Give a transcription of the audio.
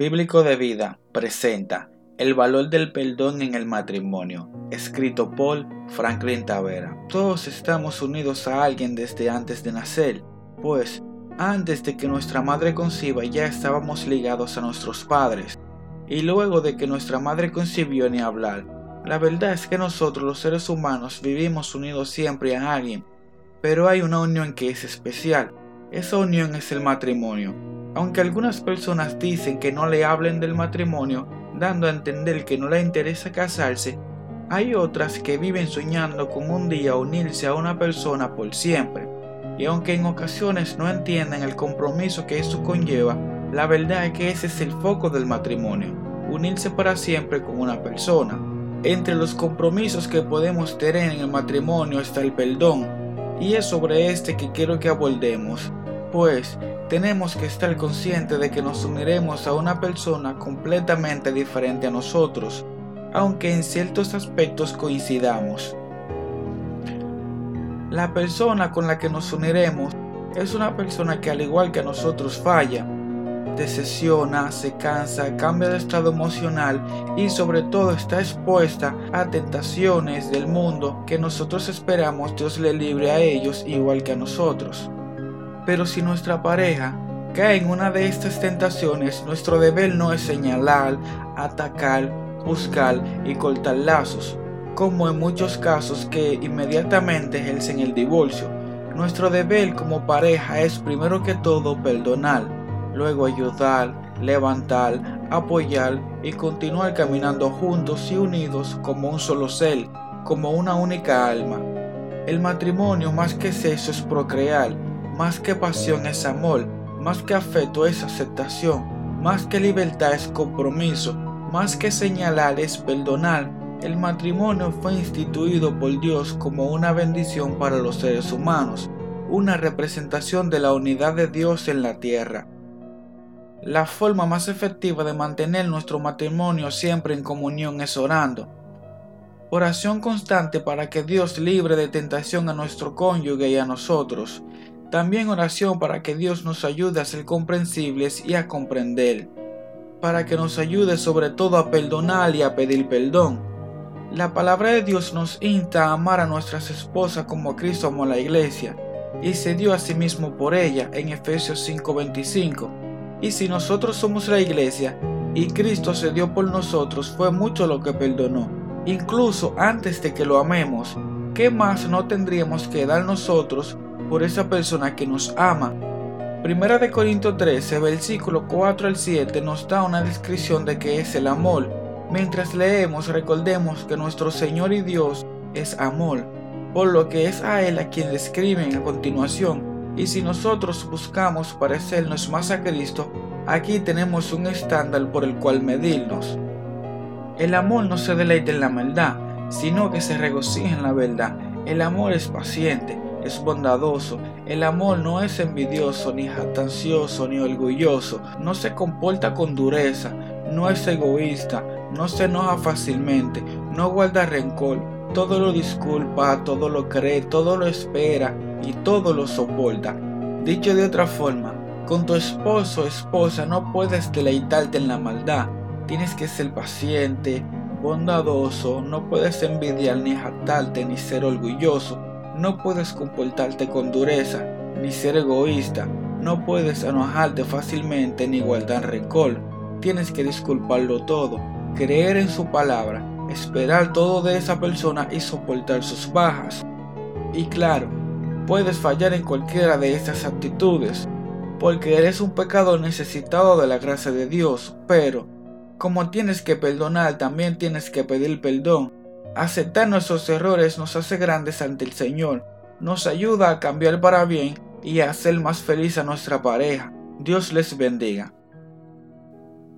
Bíblico de Vida presenta El valor del perdón en el matrimonio, escrito por Franklin Tavera. Todos estamos unidos a alguien desde antes de nacer, pues antes de que nuestra madre conciba ya estábamos ligados a nuestros padres, y luego de que nuestra madre concibió ni hablar. La verdad es que nosotros los seres humanos vivimos unidos siempre a alguien, pero hay una unión que es especial. Esa unión es el matrimonio aunque algunas personas dicen que no le hablen del matrimonio, dando a entender que no le interesa casarse, hay otras que viven soñando con un día unirse a una persona por siempre. Y aunque en ocasiones no entienden el compromiso que eso conlleva, la verdad es que ese es el foco del matrimonio, unirse para siempre con una persona. Entre los compromisos que podemos tener en el matrimonio está el perdón, y es sobre este que quiero que abordemos, pues tenemos que estar conscientes de que nos uniremos a una persona completamente diferente a nosotros, aunque en ciertos aspectos coincidamos. La persona con la que nos uniremos es una persona que al igual que nosotros falla, decepciona, se cansa, cambia de estado emocional y sobre todo está expuesta a tentaciones del mundo que nosotros esperamos Dios le libre a ellos igual que a nosotros. Pero si nuestra pareja cae en una de estas tentaciones, nuestro deber no es señalar, atacar, buscar y cortar lazos, como en muchos casos que inmediatamente ejercen el divorcio. Nuestro deber como pareja es primero que todo perdonar, luego ayudar, levantar, apoyar y continuar caminando juntos y unidos como un solo ser, como una única alma. El matrimonio más que eso es procrear más que pasión es amor, más que afecto es aceptación, más que libertad es compromiso, más que señalar es perdonar. El matrimonio fue instituido por Dios como una bendición para los seres humanos, una representación de la unidad de Dios en la tierra. La forma más efectiva de mantener nuestro matrimonio siempre en comunión es orando. Oración constante para que Dios libre de tentación a nuestro cónyuge y a nosotros. También oración para que Dios nos ayude a ser comprensibles y a comprender, para que nos ayude sobre todo a perdonar y a pedir perdón. La palabra de Dios nos insta a amar a nuestras esposas como Cristo amó a la iglesia y se dio a sí mismo por ella en Efesios 5:25. Y si nosotros somos la iglesia y Cristo se dio por nosotros, fue mucho lo que perdonó. Incluso antes de que lo amemos, ¿qué más no tendríamos que dar nosotros por esa persona que nos ama. Primera de Corintios 13, versículo 4 al 7 nos da una descripción de qué es el amor. Mientras leemos, recordemos que nuestro Señor y Dios es amor, por lo que es a Él a quien describen a continuación. Y si nosotros buscamos parecernos más a Cristo, aquí tenemos un estándar por el cual medirnos. El amor no se deleita en la maldad, sino que se regocija en la verdad. El amor es paciente, es bondadoso. El amor no es envidioso, ni jactancioso, ni orgulloso. No se comporta con dureza, no es egoísta, no se enoja fácilmente, no guarda rencor. Todo lo disculpa, todo lo cree, todo lo espera y todo lo soporta. Dicho de otra forma, con tu esposo o esposa no puedes deleitarte en la maldad. Tienes que ser paciente, bondadoso, no puedes envidiar ni jactarte ni ser orgulloso no puedes comportarte con dureza, ni ser egoísta, no puedes enojarte fácilmente ni guardar rencor. Tienes que disculparlo todo, creer en su palabra, esperar todo de esa persona y soportar sus bajas. Y claro, puedes fallar en cualquiera de estas actitudes, porque eres un pecador necesitado de la gracia de Dios, pero como tienes que perdonar, también tienes que pedir perdón Aceptar nuestros errores nos hace grandes ante el Señor, nos ayuda a cambiar para bien y a hacer más feliz a nuestra pareja. Dios les bendiga.